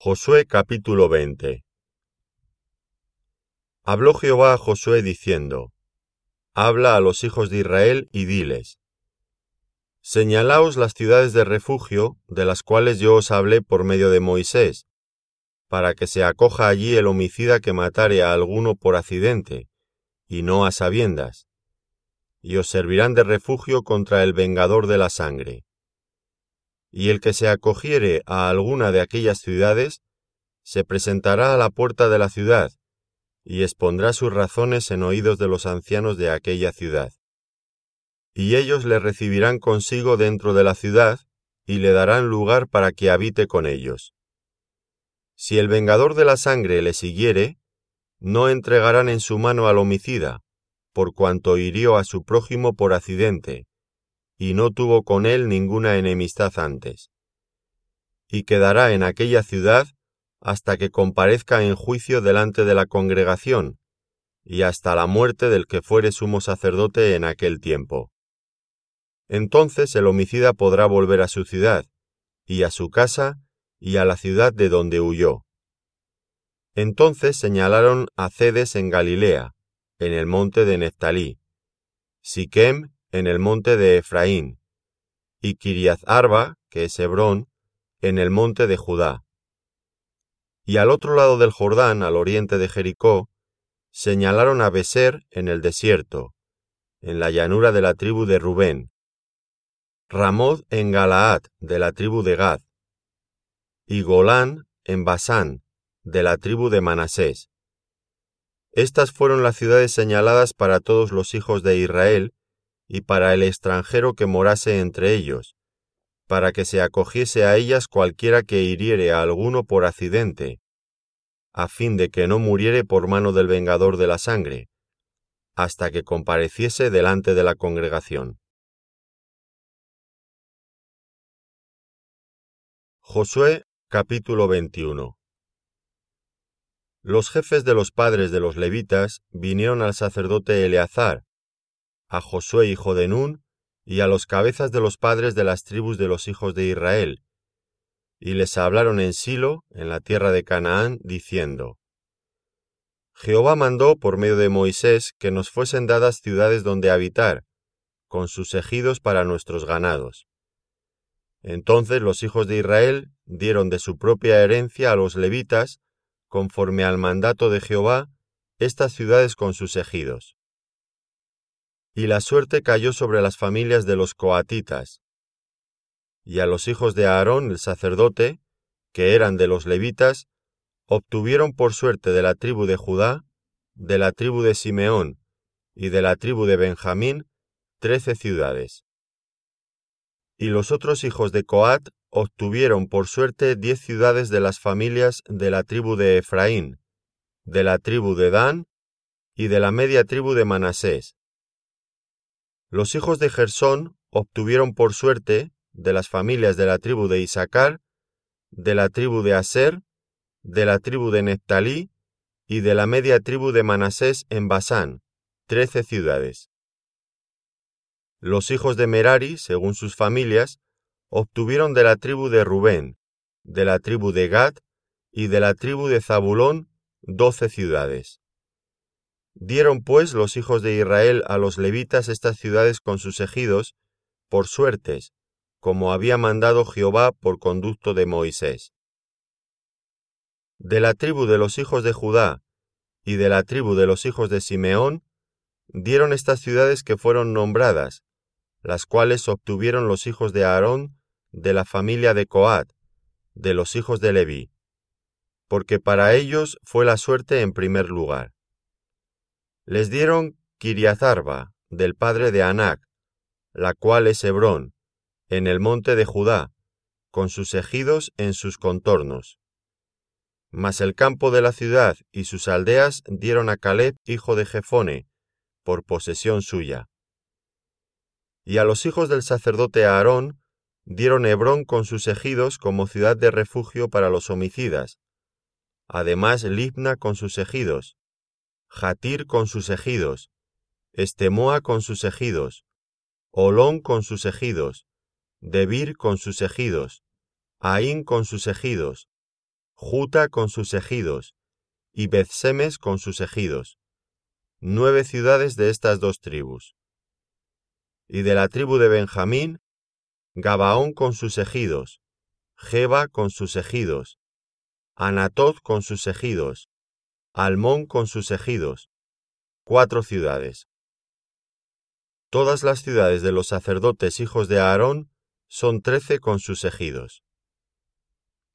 Josué capítulo 20 Habló Jehová a Josué diciendo, Habla a los hijos de Israel y diles, Señalaos las ciudades de refugio, de las cuales yo os hablé por medio de Moisés, para que se acoja allí el homicida que matare a alguno por accidente, y no a sabiendas, y os servirán de refugio contra el vengador de la sangre y el que se acogiere a alguna de aquellas ciudades, se presentará a la puerta de la ciudad, y expondrá sus razones en oídos de los ancianos de aquella ciudad. Y ellos le recibirán consigo dentro de la ciudad, y le darán lugar para que habite con ellos. Si el vengador de la sangre le siguiere, no entregarán en su mano al homicida, por cuanto hirió a su prójimo por accidente, y no tuvo con él ninguna enemistad antes. Y quedará en aquella ciudad hasta que comparezca en juicio delante de la congregación, y hasta la muerte del que fuere sumo sacerdote en aquel tiempo. Entonces el homicida podrá volver a su ciudad, y a su casa, y a la ciudad de donde huyó. Entonces señalaron a Cedes en Galilea, en el monte de Neftalí, Siquem en el monte de Efraín, y Kiriath Arba, que es Hebrón, en el monte de Judá. Y al otro lado del Jordán, al oriente de Jericó, señalaron a Beser en el desierto, en la llanura de la tribu de Rubén, Ramoth en Galaad, de la tribu de Gad, y Golán en Basán, de la tribu de Manasés. Estas fueron las ciudades señaladas para todos los hijos de Israel, y para el extranjero que morase entre ellos, para que se acogiese a ellas cualquiera que hiriere a alguno por accidente, a fin de que no muriere por mano del vengador de la sangre, hasta que compareciese delante de la congregación. Josué capítulo 21 Los jefes de los padres de los levitas vinieron al sacerdote Eleazar, a Josué hijo de Nun, y a los cabezas de los padres de las tribus de los hijos de Israel, y les hablaron en Silo, en la tierra de Canaán, diciendo, Jehová mandó por medio de Moisés que nos fuesen dadas ciudades donde habitar, con sus ejidos para nuestros ganados. Entonces los hijos de Israel dieron de su propia herencia a los levitas, conforme al mandato de Jehová, estas ciudades con sus ejidos y la suerte cayó sobre las familias de los coatitas. Y a los hijos de Aarón el sacerdote, que eran de los levitas, obtuvieron por suerte de la tribu de Judá, de la tribu de Simeón y de la tribu de Benjamín trece ciudades. Y los otros hijos de Coat obtuvieron por suerte diez ciudades de las familias de la tribu de Efraín, de la tribu de Dan y de la media tribu de Manasés, los hijos de Gersón obtuvieron por suerte de las familias de la tribu de Isaacar, de la tribu de Aser, de la tribu de Neptalí y de la media tribu de Manasés en Basán, trece ciudades. Los hijos de Merari, según sus familias, obtuvieron de la tribu de Rubén, de la tribu de Gad y de la tribu de Zabulón doce ciudades. Dieron pues los hijos de Israel a los levitas estas ciudades con sus ejidos, por suertes, como había mandado Jehová por conducto de Moisés. De la tribu de los hijos de Judá y de la tribu de los hijos de Simeón, dieron estas ciudades que fueron nombradas, las cuales obtuvieron los hijos de Aarón de la familia de Coat, de los hijos de Leví, porque para ellos fue la suerte en primer lugar. Les dieron Kiriazarba, del padre de Anac, la cual es Hebrón, en el monte de Judá, con sus ejidos en sus contornos. Mas el campo de la ciudad y sus aldeas dieron a Caleb, hijo de Jefone, por posesión suya. Y a los hijos del sacerdote Aarón dieron Hebrón con sus ejidos como ciudad de refugio para los homicidas, además Libna con sus ejidos, Jatir con sus ejidos, Estemoa con sus ejidos, Olón con sus ejidos, Debir con sus ejidos, Aín con sus ejidos, Juta con sus ejidos, y Bethsemes con sus ejidos, nueve ciudades de estas dos tribus. Y de la tribu de Benjamín, Gabaón con sus ejidos, Jeba con sus ejidos, Anatot con sus ejidos, Almón con sus ejidos, cuatro ciudades. Todas las ciudades de los sacerdotes hijos de Aarón son trece con sus ejidos.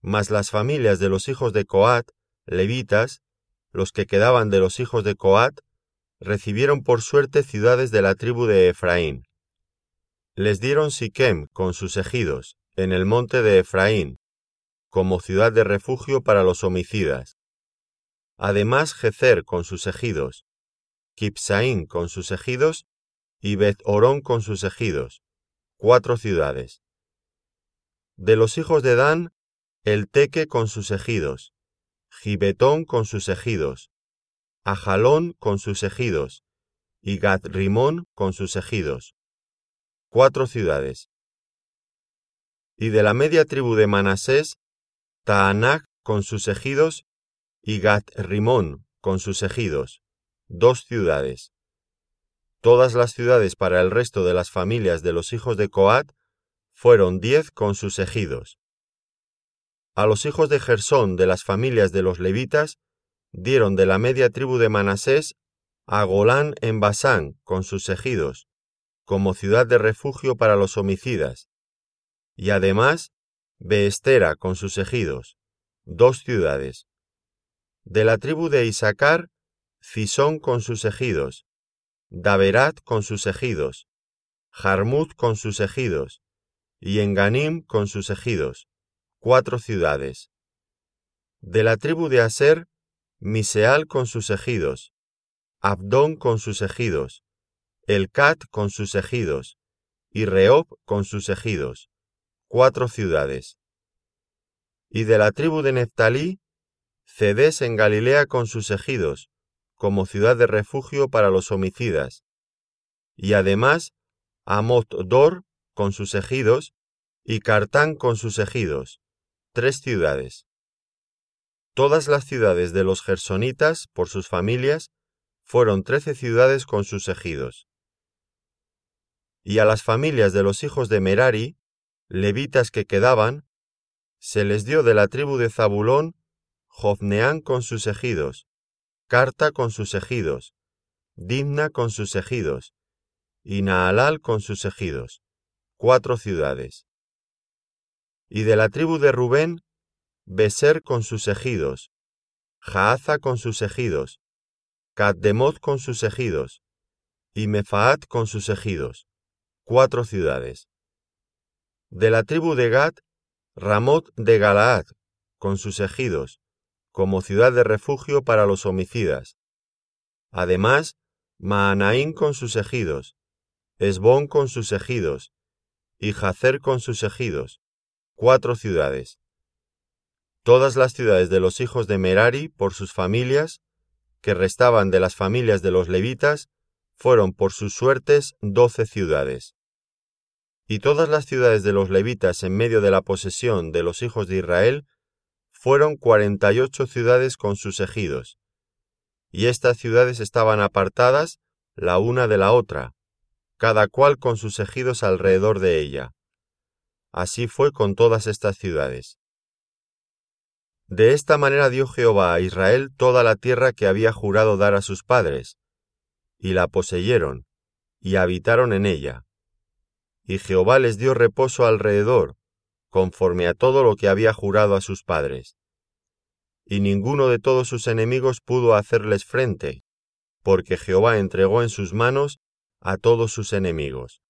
Mas las familias de los hijos de Coat, levitas, los que quedaban de los hijos de Coat, recibieron por suerte ciudades de la tribu de Efraín. Les dieron Siquem con sus ejidos, en el monte de Efraín, como ciudad de refugio para los homicidas. Además Jezer con sus ejidos, Kipsaín con sus ejidos y Beth Orón con sus ejidos, cuatro ciudades. De los hijos de Dan, el Teque con sus ejidos, Gibetón con sus ejidos, Ajalón con sus ejidos, y Gat-Rimón con sus ejidos, cuatro ciudades. Y de la media tribu de Manasés, Taanac con sus ejidos, y Gat-Rimón con sus ejidos, dos ciudades. Todas las ciudades para el resto de las familias de los hijos de Coat fueron diez con sus ejidos. A los hijos de Gersón de las familias de los levitas dieron de la media tribu de Manasés a Golán en Basán con sus ejidos, como ciudad de refugio para los homicidas, y además Beestera con sus ejidos, dos ciudades. De la tribu de Isaacar, Cisón con sus ejidos, Daberat con sus ejidos, Jarmut con sus ejidos, y Enganim con sus ejidos, cuatro ciudades. De la tribu de Aser, Miseal con sus ejidos, Abdón con sus ejidos, Elcat con sus ejidos, y Reob con sus ejidos, cuatro ciudades. Y de la tribu de Neftalí, Cedes en Galilea con sus ejidos, como ciudad de refugio para los homicidas, y además Amot-Dor con sus ejidos y Cartán con sus ejidos, tres ciudades. Todas las ciudades de los gersonitas, por sus familias, fueron trece ciudades con sus ejidos. Y a las familias de los hijos de Merari, levitas que quedaban, se les dio de la tribu de Zabulón Jofneán con sus ejidos, Carta con sus ejidos, Dimna con sus ejidos, y Naalal con sus ejidos, cuatro ciudades. Y de la tribu de Rubén, Beser con sus ejidos, Jaaza con sus ejidos, Caddemoth con sus ejidos, y Mefaat con sus ejidos, cuatro ciudades. De la tribu de Gad, Ramot de Galaad, con sus ejidos, como ciudad de refugio para los homicidas. Además, Maanaín con sus ejidos, Esbón con sus ejidos, y Jacer con sus ejidos, cuatro ciudades. Todas las ciudades de los hijos de Merari por sus familias, que restaban de las familias de los levitas, fueron por sus suertes doce ciudades. Y todas las ciudades de los levitas en medio de la posesión de los hijos de Israel fueron cuarenta y ocho ciudades con sus ejidos, y estas ciudades estaban apartadas la una de la otra, cada cual con sus ejidos alrededor de ella. Así fue con todas estas ciudades. De esta manera dio Jehová a Israel toda la tierra que había jurado dar a sus padres, y la poseyeron, y habitaron en ella. Y Jehová les dio reposo alrededor, conforme a todo lo que había jurado a sus padres. Y ninguno de todos sus enemigos pudo hacerles frente, porque Jehová entregó en sus manos a todos sus enemigos.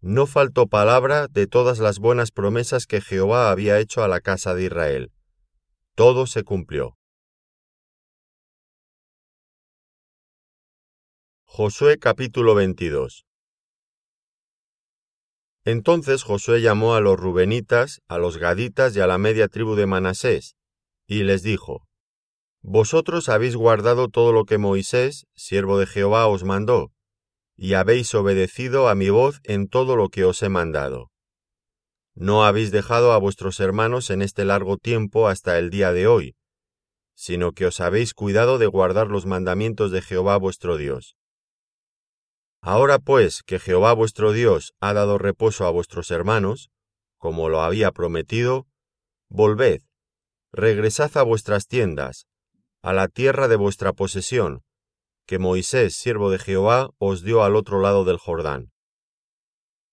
No faltó palabra de todas las buenas promesas que Jehová había hecho a la casa de Israel. Todo se cumplió. Josué capítulo 22 entonces Josué llamó a los rubenitas, a los gaditas y a la media tribu de Manasés, y les dijo, Vosotros habéis guardado todo lo que Moisés, siervo de Jehová, os mandó, y habéis obedecido a mi voz en todo lo que os he mandado. no habéis dejado a vuestros hermanos en este largo tiempo hasta el día de hoy, sino que os habéis cuidado de guardar los mandamientos de Jehová vuestro Dios. Ahora pues que Jehová vuestro Dios ha dado reposo a vuestros hermanos, como lo había prometido, volved, regresad a vuestras tiendas, a la tierra de vuestra posesión, que Moisés, siervo de Jehová, os dio al otro lado del Jordán.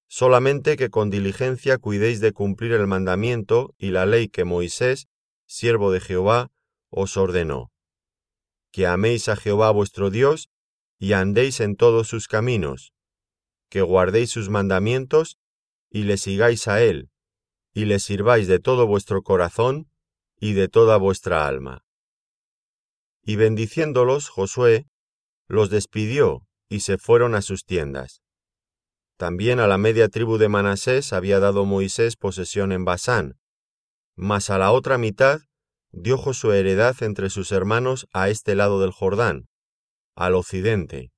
Solamente que con diligencia cuidéis de cumplir el mandamiento y la ley que Moisés, siervo de Jehová, os ordenó. Que améis a Jehová vuestro Dios y andéis en todos sus caminos, que guardéis sus mandamientos y le sigáis a él, y le sirváis de todo vuestro corazón y de toda vuestra alma. Y bendiciéndolos, Josué los despidió y se fueron a sus tiendas. También a la media tribu de Manasés había dado Moisés posesión en Basán, mas a la otra mitad dio Josué heredad entre sus hermanos a este lado del Jordán, al occidente.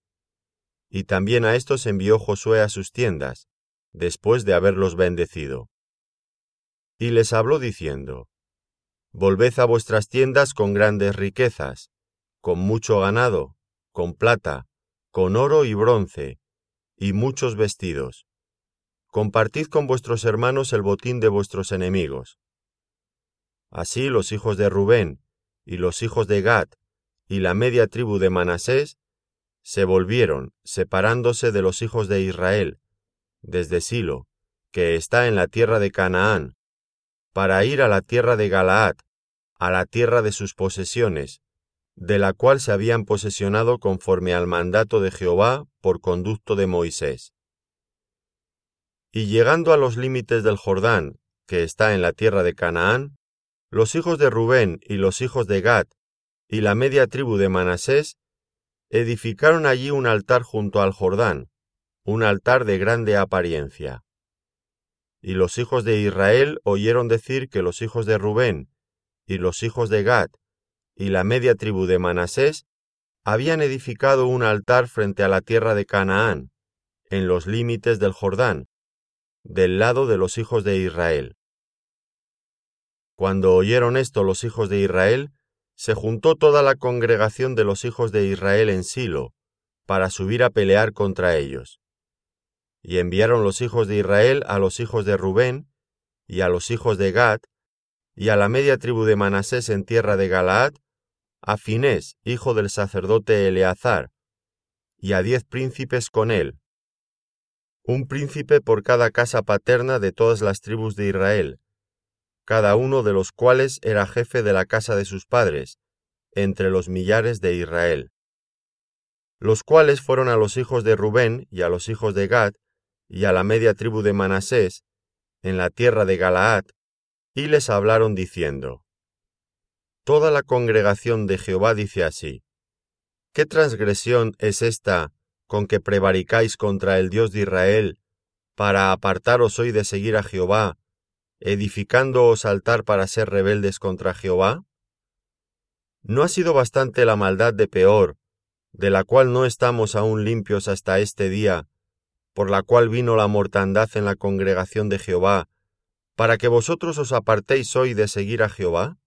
Y también a estos envió Josué a sus tiendas, después de haberlos bendecido. Y les habló diciendo, Volved a vuestras tiendas con grandes riquezas, con mucho ganado, con plata, con oro y bronce, y muchos vestidos. Compartid con vuestros hermanos el botín de vuestros enemigos. Así los hijos de Rubén y los hijos de Gad y la media tribu de Manasés se volvieron, separándose de los hijos de Israel, desde Silo, que está en la tierra de Canaán, para ir a la tierra de Galaad, a la tierra de sus posesiones, de la cual se habían posesionado conforme al mandato de Jehová por conducto de Moisés. Y llegando a los límites del Jordán, que está en la tierra de Canaán, los hijos de Rubén y los hijos de Gad y la media tribu de Manasés edificaron allí un altar junto al Jordán, un altar de grande apariencia. Y los hijos de Israel oyeron decir que los hijos de Rubén y los hijos de Gad y la media tribu de Manasés habían edificado un altar frente a la tierra de Canaán, en los límites del Jordán, del lado de los hijos de Israel. Cuando oyeron esto los hijos de Israel, se juntó toda la congregación de los hijos de Israel en Silo, para subir a pelear contra ellos. Y enviaron los hijos de Israel a los hijos de Rubén, y a los hijos de Gad, y a la media tribu de Manasés en tierra de Galaad, a Finés, hijo del sacerdote Eleazar, y a diez príncipes con él, un príncipe por cada casa paterna de todas las tribus de Israel, cada uno de los cuales era jefe de la casa de sus padres, entre los millares de Israel. Los cuales fueron a los hijos de Rubén y a los hijos de Gad y a la media tribu de Manasés, en la tierra de Galaad, y les hablaron diciendo, Toda la congregación de Jehová dice así, ¿qué transgresión es esta con que prevaricáis contra el Dios de Israel, para apartaros hoy de seguir a Jehová, edificándoos altar para ser rebeldes contra Jehová? ¿No ha sido bastante la maldad de Peor, de la cual no estamos aún limpios hasta este día, por la cual vino la mortandad en la congregación de Jehová, para que vosotros os apartéis hoy de seguir a Jehová?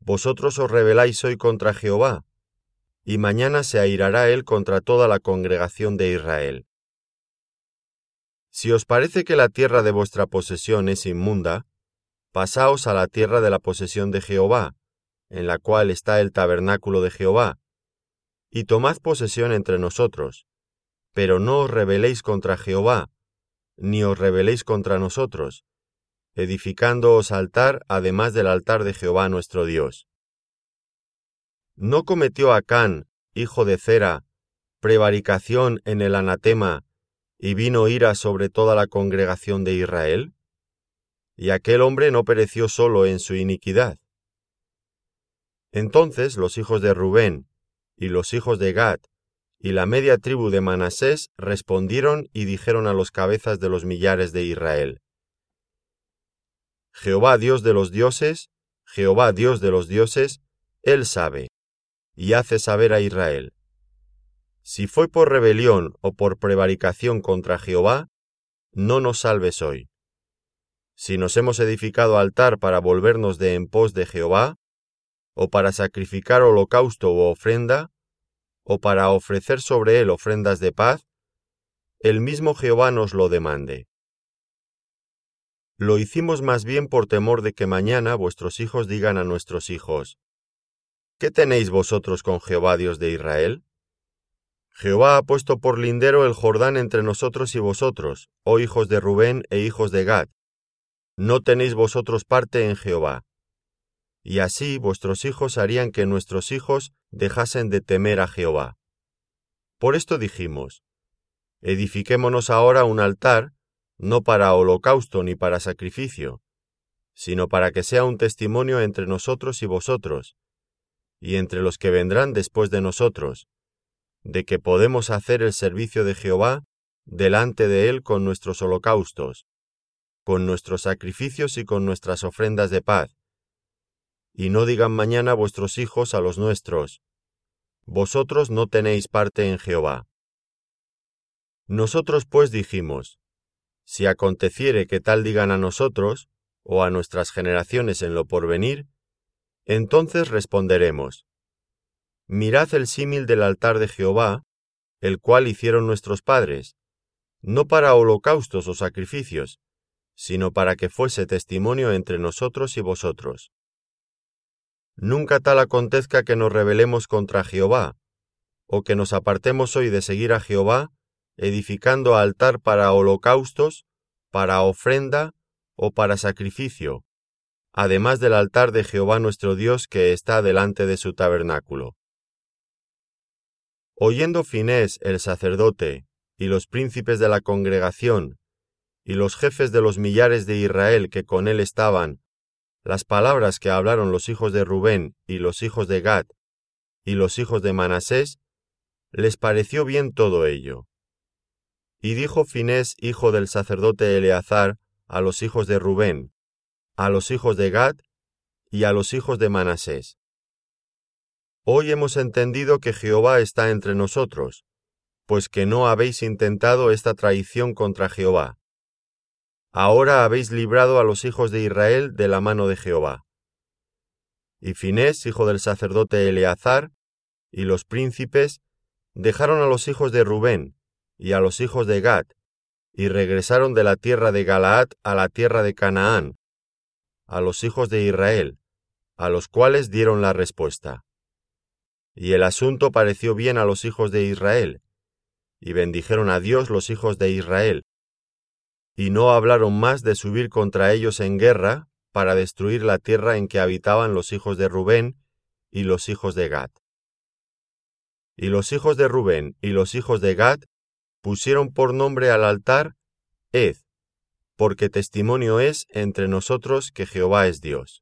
Vosotros os rebeláis hoy contra Jehová, y mañana se airará él contra toda la congregación de Israel. Si os parece que la tierra de vuestra posesión es inmunda, pasaos a la tierra de la posesión de Jehová, en la cual está el tabernáculo de Jehová, y tomad posesión entre nosotros, pero no os rebeléis contra Jehová, ni os rebeléis contra nosotros, edificándoos altar además del altar de Jehová nuestro Dios. ¿No cometió Acán, hijo de Cera, prevaricación en el anatema y vino ira sobre toda la congregación de Israel? Y aquel hombre no pereció solo en su iniquidad. Entonces los hijos de Rubén y los hijos de Gad y la media tribu de Manasés respondieron y dijeron a los cabezas de los millares de Israel, Jehová Dios de los dioses, Jehová Dios de los dioses, Él sabe, y hace saber a Israel. Si fue por rebelión o por prevaricación contra Jehová, no nos salves hoy. si nos hemos edificado altar para volvernos de en pos de Jehová, o para sacrificar holocausto o ofrenda, o para ofrecer sobre él ofrendas de paz, el mismo Jehová nos lo demande. Lo hicimos más bien por temor de que mañana vuestros hijos digan a nuestros hijos, ¿Qué tenéis vosotros con Jehová Dios de Israel? Jehová ha puesto por lindero el Jordán entre nosotros y vosotros, oh hijos de Rubén e hijos de Gad. No tenéis vosotros parte en Jehová. Y así vuestros hijos harían que nuestros hijos dejasen de temer a Jehová. Por esto dijimos, edifiquémonos ahora un altar, no para holocausto ni para sacrificio, sino para que sea un testimonio entre nosotros y vosotros, y entre los que vendrán después de nosotros, de que podemos hacer el servicio de Jehová delante de Él con nuestros holocaustos, con nuestros sacrificios y con nuestras ofrendas de paz. Y no digan mañana vuestros hijos a los nuestros, vosotros no tenéis parte en Jehová. Nosotros pues dijimos, si aconteciere que tal digan a nosotros, o a nuestras generaciones en lo porvenir, entonces responderemos, Mirad el símil del altar de Jehová, el cual hicieron nuestros padres, no para holocaustos o sacrificios, sino para que fuese testimonio entre nosotros y vosotros. Nunca tal acontezca que nos rebelemos contra Jehová, o que nos apartemos hoy de seguir a Jehová, edificando altar para holocaustos, para ofrenda o para sacrificio, además del altar de Jehová nuestro Dios que está delante de su tabernáculo. Oyendo Finés el sacerdote, y los príncipes de la congregación, y los jefes de los millares de Israel que con él estaban, las palabras que hablaron los hijos de Rubén y los hijos de Gad y los hijos de Manasés, les pareció bien todo ello. Y dijo Finés, hijo del sacerdote Eleazar, a los hijos de Rubén, a los hijos de Gad y a los hijos de Manasés. Hoy hemos entendido que Jehová está entre nosotros, pues que no habéis intentado esta traición contra Jehová. Ahora habéis librado a los hijos de Israel de la mano de Jehová. Y Finés, hijo del sacerdote Eleazar, y los príncipes, dejaron a los hijos de Rubén y a los hijos de Gad, y regresaron de la tierra de Galaad a la tierra de Canaán, a los hijos de Israel, a los cuales dieron la respuesta. Y el asunto pareció bien a los hijos de Israel, y bendijeron a Dios los hijos de Israel, y no hablaron más de subir contra ellos en guerra para destruir la tierra en que habitaban los hijos de Rubén y los hijos de Gad. Y los hijos de Rubén y los hijos de Gad pusieron por nombre al altar Ed, porque testimonio es entre nosotros que Jehová es Dios.